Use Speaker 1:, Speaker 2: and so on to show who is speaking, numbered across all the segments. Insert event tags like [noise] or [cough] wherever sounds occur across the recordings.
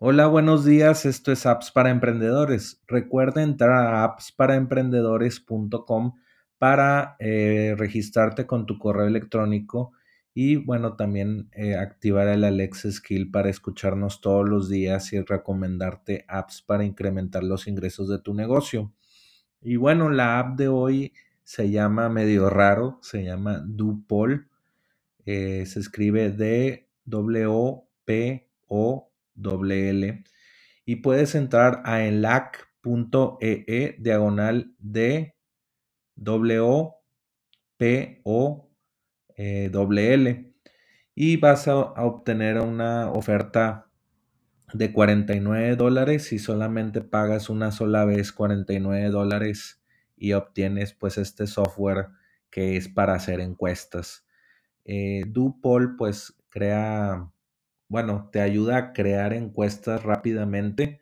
Speaker 1: Hola, buenos días. Esto es Apps para Emprendedores. Recuerda entrar a appsparaemprendedores.com para eh, registrarte con tu correo electrónico y bueno, también eh, activar el Alexa Skill para escucharnos todos los días y recomendarte apps para incrementar los ingresos de tu negocio. Y bueno, la app de hoy se llama medio raro, se llama Dupol. Eh, se escribe Y puedes entrar a enlac.ee e diagonal de W P O eh, L y vas a, obtener una oferta de 49 dólares y solamente pagas una sola vez 49 dólares y obtienes pues este software que es para hacer encuestas. Eh, Dupol pues crea bueno, te ayuda a crear encuestas rápidamente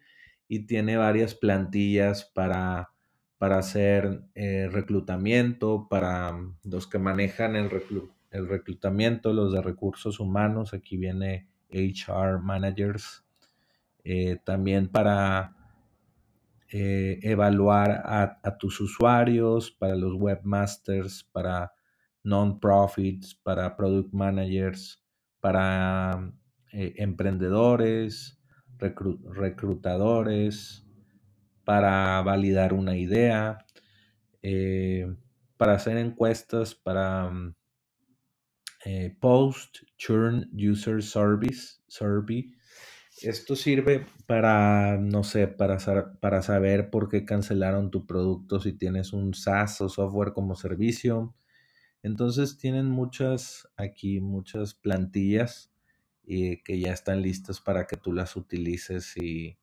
Speaker 1: y tiene varias plantillas para, para hacer eh, reclutamiento, para mm, los que manejan el, reclutamiento, los de recursos humanos, aquí viene HR Managers, eh, también para eh, evaluar a, a, tus usuarios, para los webmasters, para non-profits, para product managers, para eh, emprendedores, reclutadores, para validar una idea, eh, para hacer encuestas, para mm, eh, post churn user service survey. Esto sirve para, no sé, para, para saber por qué cancelaron tu producto si tienes un SaaS o software como servicio. Entonces tienen muchas aquí, muchas plantillas y que ya están listas para que tú las utilices y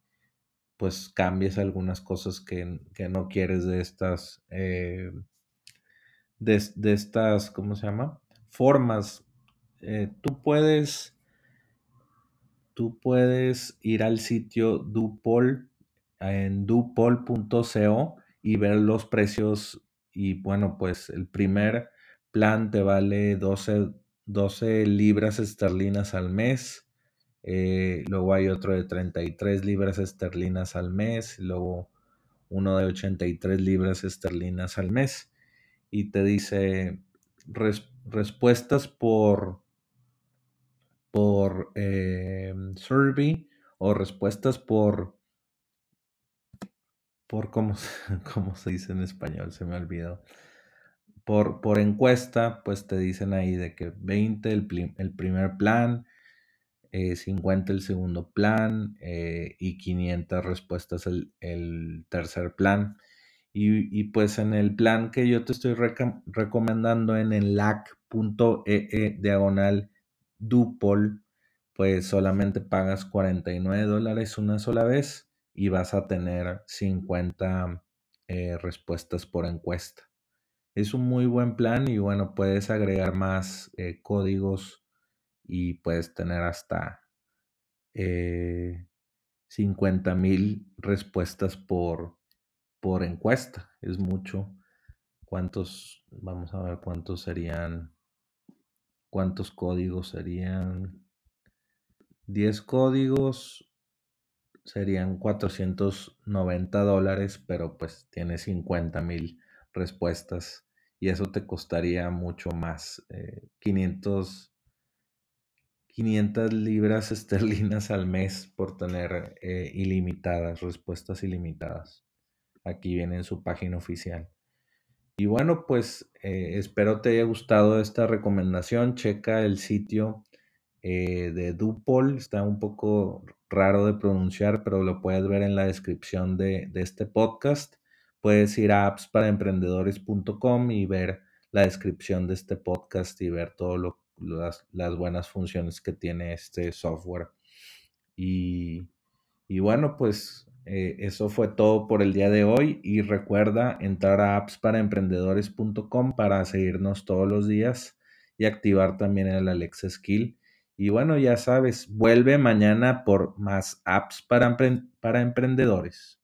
Speaker 1: pues cambies algunas cosas que, que no quieres de estas, eh, de, de, estas, ¿cómo se llama? Formas. Eh, tú puedes, tú puedes ir al sitio Dupol en dupol.co y ver los precios y bueno, pues el primer plan te vale 12 12 libras esterlinas al mes. Eh, luego hay otro de 33 libras esterlinas al mes. Luego uno de 83 libras esterlinas al mes. Y te dice res, respuestas por, por eh, survey o respuestas por por cómo, [laughs] cómo se dice en español, se me ha olvidado por, por encuesta, pues te dicen ahí de que 20 el, el primer plan, eh, 50 el segundo plan eh, y 500 respuestas el, el tercer plan. Y, y, pues en el plan que yo te estoy recomendando en el lac.ee e diagonal dupol, pues solamente pagas 49 dólares una sola vez y vas a tener 50 eh, respuestas por encuesta. Es un muy buen plan y bueno, puedes agregar más eh, códigos y puedes tener hasta eh, 50 mil respuestas por, por encuesta. Es mucho. ¿Cuántos? Vamos a ver cuántos serían. ¿Cuántos códigos serían? 10 códigos serían 490 dólares, pero pues tiene 50 mil respuestas y eso te costaría mucho más, eh, 500, 500 libras [laughs] esterlinas al mes por tener eh, ilimitadas, respuestas ilimitadas. Aquí viene en su página oficial. Y bueno, pues eh, espero te haya gustado esta recomendación. Checa el sitio eh, de Dupol. Está un poco raro de pronunciar, pero lo puedes ver en la descripción de, de este podcast puedes ir a appsparaemprendedores.com y ver la descripción de este podcast y ver todas las, las, buenas funciones que tiene este software. Y, y bueno, pues eh, eso fue todo por el día de hoy y recuerda entrar a appsparaemprendedores.com para seguirnos todos los días y activar también el Alexa Skill. Y bueno, ya sabes, vuelve mañana por más apps para, para emprendedores.